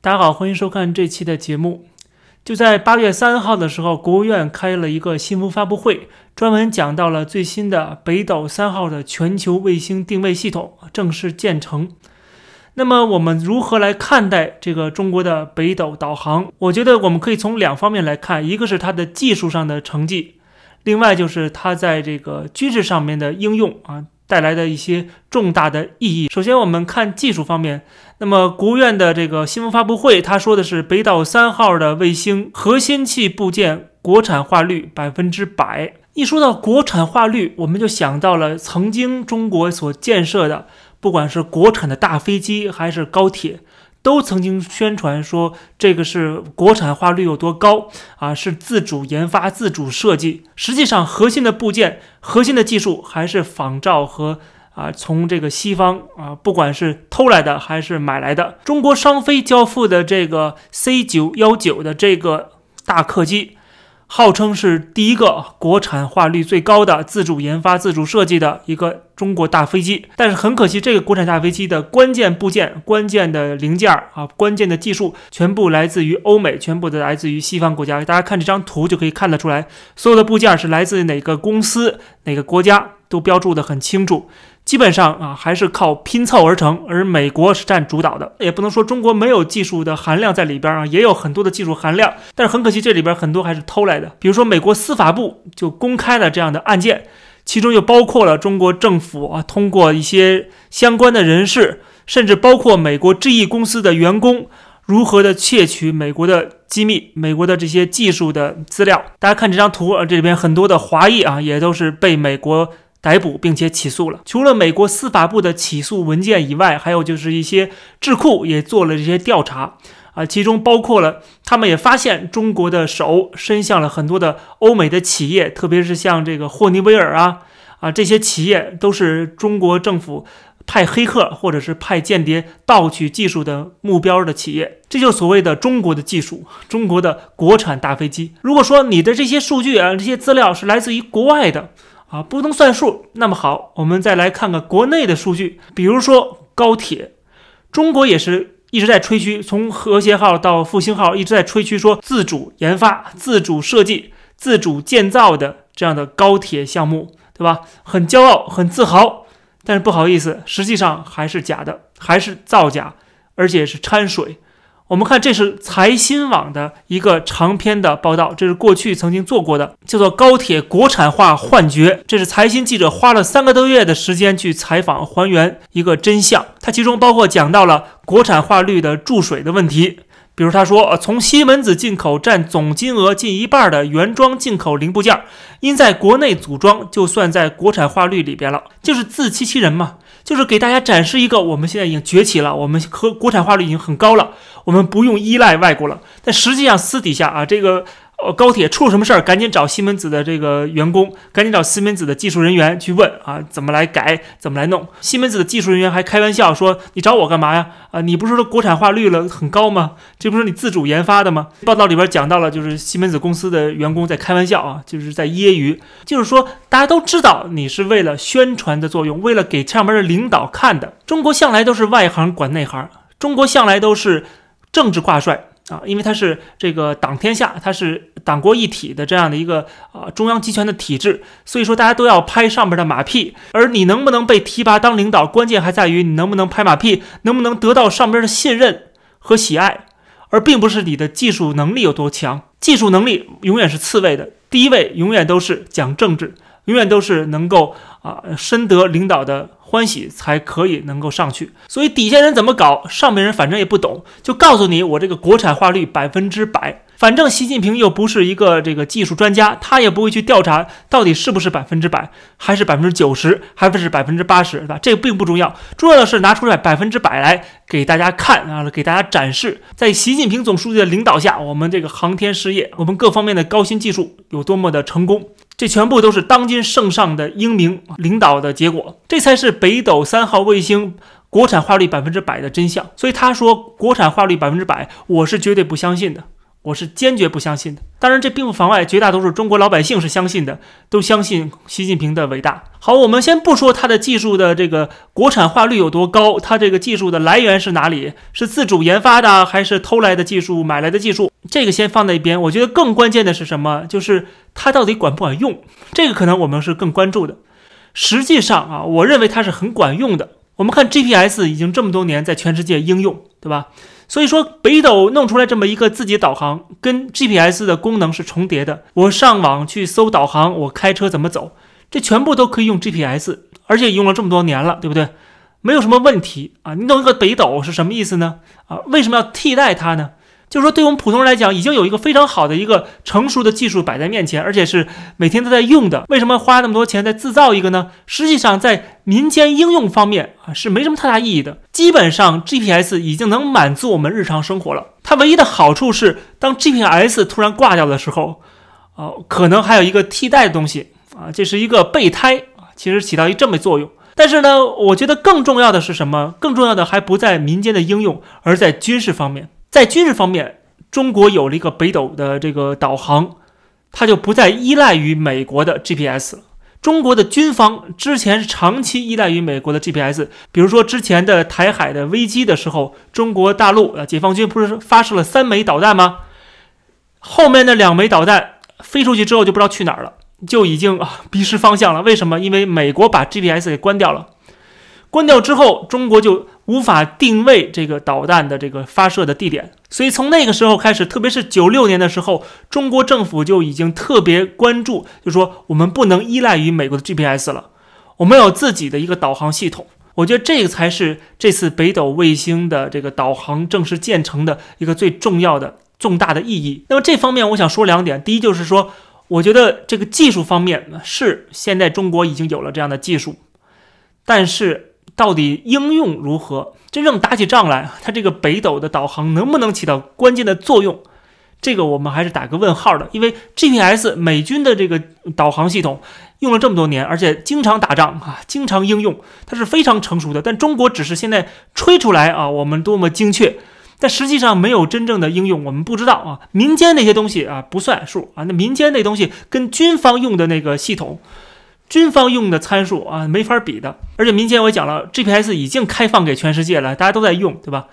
大家好，欢迎收看这期的节目。就在八月三号的时候，国务院开了一个新闻发布会，专门讲到了最新的北斗三号的全球卫星定位系统正式建成。那么，我们如何来看待这个中国的北斗导航？我觉得我们可以从两方面来看，一个是它的技术上的成绩，另外就是它在这个军事上面的应用啊。带来的一些重大的意义。首先，我们看技术方面。那么，国务院的这个新闻发布会，他说的是北斗三号的卫星核心器部件国产化率百分之百。一说到国产化率，我们就想到了曾经中国所建设的，不管是国产的大飞机还是高铁。都曾经宣传说这个是国产化率有多高啊？是自主研发、自主设计。实际上，核心的部件、核心的技术还是仿照和啊，从这个西方啊，不管是偷来的还是买来的。中国商飞交付的这个 C 九幺九的这个大客机。号称是第一个国产化率最高的、自主研发、自主设计的一个中国大飞机，但是很可惜，这个国产大飞机的关键部件、关键的零件啊、关键的技术全部来自于欧美，全部的来自于西方国家。大家看这张图就可以看得出来，所有的部件是来自哪个公司、哪个国家都标注得很清楚。基本上啊，还是靠拼凑而成，而美国是占主导的。也不能说中国没有技术的含量在里边啊，也有很多的技术含量。但是很可惜，这里边很多还是偷来的。比如说，美国司法部就公开了这样的案件，其中就包括了中国政府啊，通过一些相关的人士，甚至包括美国 GE 公司的员工，如何的窃取美国的机密、美国的这些技术的资料。大家看这张图啊，这里边很多的华裔啊，也都是被美国。逮捕并且起诉了。除了美国司法部的起诉文件以外，还有就是一些智库也做了这些调查啊，其中包括了他们也发现中国的手伸向了很多的欧美的企业，特别是像这个霍尼韦尔啊啊这些企业都是中国政府派黑客或者是派间谍盗取技术的目标的企业。这就所谓的中国的技术，中国的国产大飞机。如果说你的这些数据啊这些资料是来自于国外的。啊，不能算数。那么好，我们再来看看国内的数据，比如说高铁，中国也是一直在吹嘘，从和谐号到复兴号一直在吹嘘说自主研发、自主设计、自主建造的这样的高铁项目，对吧？很骄傲，很自豪。但是不好意思，实际上还是假的，还是造假，而且是掺水。我们看，这是财新网的一个长篇的报道，这是过去曾经做过的，叫做《高铁国产化幻觉》。这是财新记者花了三个多月的时间去采访还原一个真相。它其中包括讲到了国产化率的注水的问题，比如他说，从西门子进口占总金额近一半的原装进口零部件，因在国内组装就算在国产化率里边了，就是自欺欺人嘛。就是给大家展示一个，我们现在已经崛起了，我们和国产化率已经很高了，我们不用依赖外国了。但实际上私底下啊，这个。呃，高铁出了什么事儿？赶紧找西门子的这个员工，赶紧找西门子的技术人员去问啊，怎么来改，怎么来弄？西门子的技术人员还开玩笑说：“你找我干嘛呀？啊，你不是说国产化率了很高吗？这不是你自主研发的吗？”报道里边讲到了，就是西门子公司的员工在开玩笑啊，就是在揶揄，就是说大家都知道你是为了宣传的作用，为了给上面的领导看的。中国向来都是外行管内行，中国向来都是政治挂帅。啊，因为它是这个党天下，它是党国一体的这样的一个啊中央集权的体制，所以说大家都要拍上面的马屁。而你能不能被提拔当领导，关键还在于你能不能拍马屁，能不能得到上边的信任和喜爱，而并不是你的技术能力有多强。技术能力永远是次位的，第一位永远都是讲政治，永远都是能够啊深得领导的。欢喜才可以能够上去，所以底下人怎么搞，上面人反正也不懂，就告诉你我这个国产化率百分之百。反正习近平又不是一个这个技术专家，他也不会去调查到底是不是百分之百，还是百分之九十，还是百分之八十，对吧？这个并不重要，重要的是拿出来百分之百来给大家看啊，给大家展示，在习近平总书记的领导下，我们这个航天事业，我们各方面的高新技术有多么的成功，这全部都是当今圣上的英明领导的结果，这才是北斗三号卫星国产化率百分之百的真相。所以他说国产化率百分之百，我是绝对不相信的。我是坚决不相信的。当然，这并不妨碍绝大多数中国老百姓是相信的，都相信习近平的伟大。好，我们先不说他的技术的这个国产化率有多高，他这个技术的来源是哪里，是自主研发的还是偷来的技术、买来的技术？这个先放在一边。我觉得更关键的是什么？就是它到底管不管用？这个可能我们是更关注的。实际上啊，我认为它是很管用的。我们看 GPS 已经这么多年在全世界应用，对吧？所以说北斗弄出来这么一个自己导航，跟 GPS 的功能是重叠的。我上网去搜导航，我开车怎么走，这全部都可以用 GPS，而且用了这么多年了，对不对？没有什么问题啊。你弄一个北斗是什么意思呢？啊，为什么要替代它呢？就是说，对我们普通人来讲，已经有一个非常好的一个成熟的技术摆在面前，而且是每天都在用的。为什么花那么多钱在制造一个呢？实际上，在民间应用方面啊，是没什么太大意义的。基本上，GPS 已经能满足我们日常生活了。它唯一的好处是，当 GPS 突然挂掉的时候，哦，可能还有一个替代的东西啊，这是一个备胎啊，其实起到一这么作用。但是呢，我觉得更重要的是什么？更重要的还不在民间的应用，而在军事方面。在军事方面，中国有了一个北斗的这个导航，它就不再依赖于美国的 GPS 了。中国的军方之前是长期依赖于美国的 GPS，比如说之前的台海的危机的时候，中国大陆呃解放军不是发射了三枚导弹吗？后面那两枚导弹飞出去之后就不知道去哪儿了，就已经啊迷失方向了。为什么？因为美国把 GPS 给关掉了。关掉之后，中国就无法定位这个导弹的这个发射的地点，所以从那个时候开始，特别是九六年的时候，中国政府就已经特别关注，就说我们不能依赖于美国的 GPS 了，我们有自己的一个导航系统。我觉得这个才是这次北斗卫星的这个导航正式建成的一个最重要的重大的意义。那么这方面我想说两点，第一就是说，我觉得这个技术方面是现在中国已经有了这样的技术，但是。到底应用如何？真正打起仗来，它这个北斗的导航能不能起到关键的作用？这个我们还是打个问号的。因为 GPS 美军的这个导航系统用了这么多年，而且经常打仗啊，经常应用，它是非常成熟的。但中国只是现在吹出来啊，我们多么精确，但实际上没有真正的应用，我们不知道啊。民间那些东西啊不算数啊，那民间那东西跟军方用的那个系统。军方用的参数啊，没法比的。而且民间我也讲了，GPS 已经开放给全世界了，大家都在用，对吧？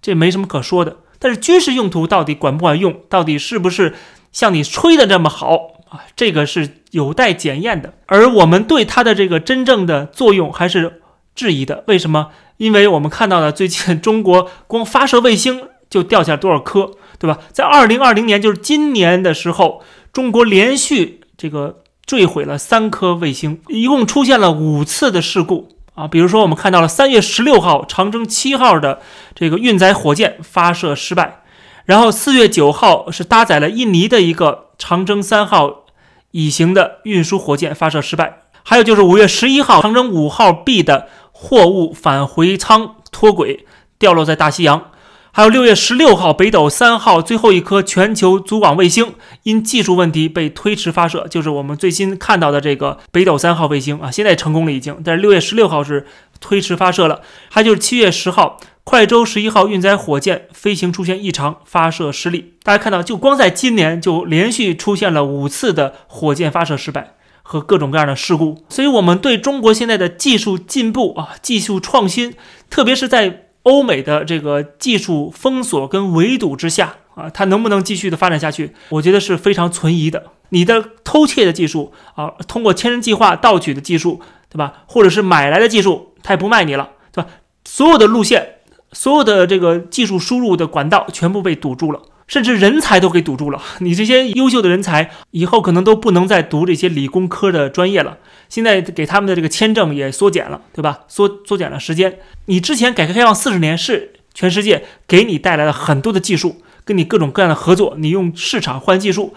这没什么可说的。但是军事用途到底管不管用，到底是不是像你吹的这么好啊？这个是有待检验的。而我们对它的这个真正的作用还是质疑的。为什么？因为我们看到了最近中国光发射卫星就掉下多少颗，对吧？在二零二零年，就是今年的时候，中国连续这个。坠毁了三颗卫星，一共出现了五次的事故啊！比如说，我们看到了三月十六号长征七号的这个运载火箭发射失败，然后四月九号是搭载了印尼的一个长征三号乙型的运输火箭发射失败，还有就是五月十一号长征五号 B 的货物返回舱脱轨掉落在大西洋。还有六月十六号，北斗三号最后一颗全球组网卫星因技术问题被推迟发射，就是我们最新看到的这个北斗三号卫星啊，现在成功了已经，但是六月十六号是推迟发射了。还就是七月十号，快舟十一号运载火箭飞行出现异常，发射失利。大家看到，就光在今年就连续出现了五次的火箭发射失败和各种各样的事故，所以我们对中国现在的技术进步啊，技术创新，特别是在。欧美的这个技术封锁跟围堵之下啊，它能不能继续的发展下去？我觉得是非常存疑的。你的偷窃的技术啊，通过千人计划盗取的技术，对吧？或者是买来的技术，它也不卖你了，对吧？所有的路线，所有的这个技术输入的管道全部被堵住了。甚至人才都给堵住了，你这些优秀的人才以后可能都不能再读这些理工科的专业了。现在给他们的这个签证也缩减了，对吧？缩缩减了时间。你之前改革开放四十年是全世界给你带来了很多的技术，跟你各种各样的合作，你用市场换技术。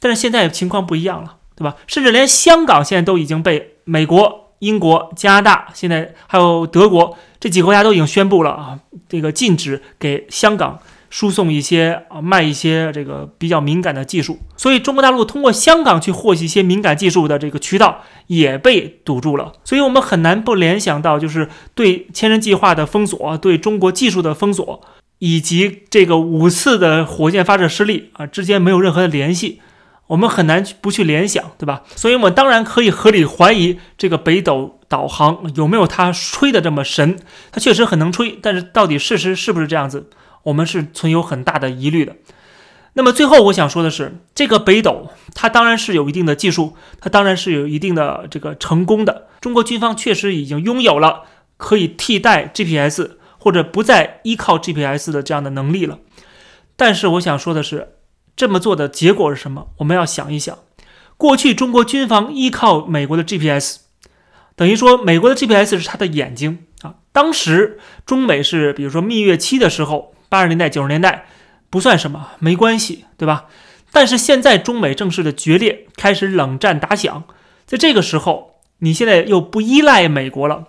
但是现在情况不一样了，对吧？甚至连香港现在都已经被美国、英国、加拿大，现在还有德国这几个国家都已经宣布了啊，这个禁止给香港。输送一些啊，卖一些这个比较敏感的技术，所以中国大陆通过香港去获取一些敏感技术的这个渠道也被堵住了。所以我们很难不联想到，就是对千人计划的封锁，对中国技术的封锁，以及这个五次的火箭发射失利啊之间没有任何的联系，我们很难不去联想，对吧？所以，我们当然可以合理怀疑这个北斗导航有没有它吹的这么神，它确实很能吹，但是到底事实是不是这样子，我们是存有很大的疑虑的。那么最后我想说的是，这个北斗它当然是有一定的技术，它当然是有一定的这个成功的。中国军方确实已经拥有了可以替代 GPS 或者不再依靠 GPS 的这样的能力了。但是我想说的是，这么做的结果是什么？我们要想一想，过去中国军方依靠美国的 GPS，等于说美国的 GPS 是他的眼睛啊。当时中美是比如说蜜月期的时候，八十年代九十年代。不算什么，没关系，对吧？但是现在中美正式的决裂，开始冷战打响，在这个时候，你现在又不依赖美国了，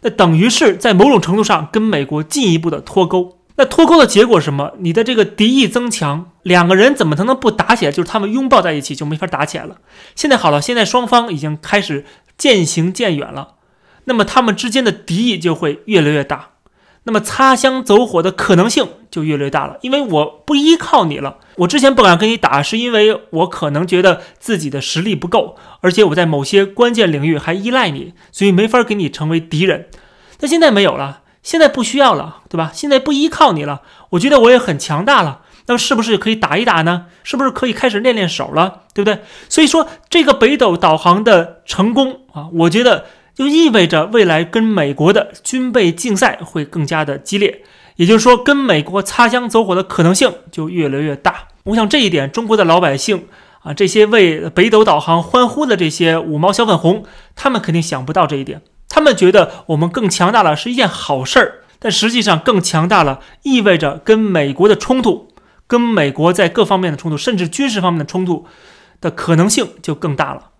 那等于是在某种程度上跟美国进一步的脱钩。那脱钩的结果是什么？你的这个敌意增强，两个人怎么才能不打起来？就是他们拥抱在一起就没法打起来了。现在好了，现在双方已经开始渐行渐远了，那么他们之间的敌意就会越来越大。那么擦枪走火的可能性就越来越大了，因为我不依靠你了。我之前不敢跟你打，是因为我可能觉得自己的实力不够，而且我在某些关键领域还依赖你，所以没法跟你成为敌人。但现在没有了，现在不需要了，对吧？现在不依靠你了，我觉得我也很强大了。那么是不是可以打一打呢？是不是可以开始练练手了，对不对？所以说这个北斗导航的成功啊，我觉得。就意味着未来跟美国的军备竞赛会更加的激烈，也就是说，跟美国擦枪走火的可能性就越来越大。我想这一点，中国的老百姓啊，这些为北斗导航欢呼的这些五毛小粉红，他们肯定想不到这一点。他们觉得我们更强大了是一件好事儿，但实际上更强大了意味着跟美国的冲突，跟美国在各方面的冲突，甚至军事方面的冲突的可能性就更大了。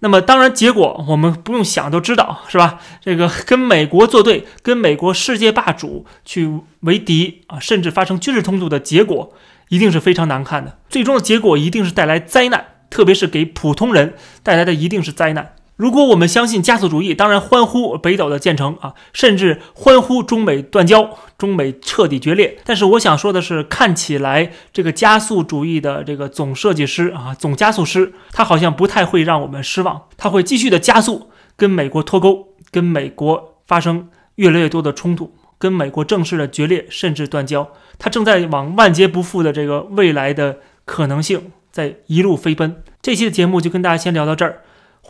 那么当然，结果我们不用想都知道，是吧？这个跟美国作对，跟美国世界霸主去为敌啊，甚至发生军事冲突的结果，一定是非常难看的。最终的结果一定是带来灾难，特别是给普通人带来的一定是灾难。如果我们相信加速主义，当然欢呼北斗的建成啊，甚至欢呼中美断交、中美彻底决裂。但是我想说的是，看起来这个加速主义的这个总设计师啊，总加速师，他好像不太会让我们失望，他会继续的加速，跟美国脱钩，跟美国发生越来越多的冲突，跟美国正式的决裂，甚至断交。他正在往万劫不复的这个未来的可能性在一路飞奔。这期的节目就跟大家先聊到这儿。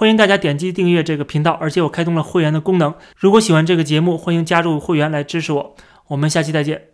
欢迎大家点击订阅这个频道，而且我开通了会员的功能。如果喜欢这个节目，欢迎加入会员来支持我。我们下期再见。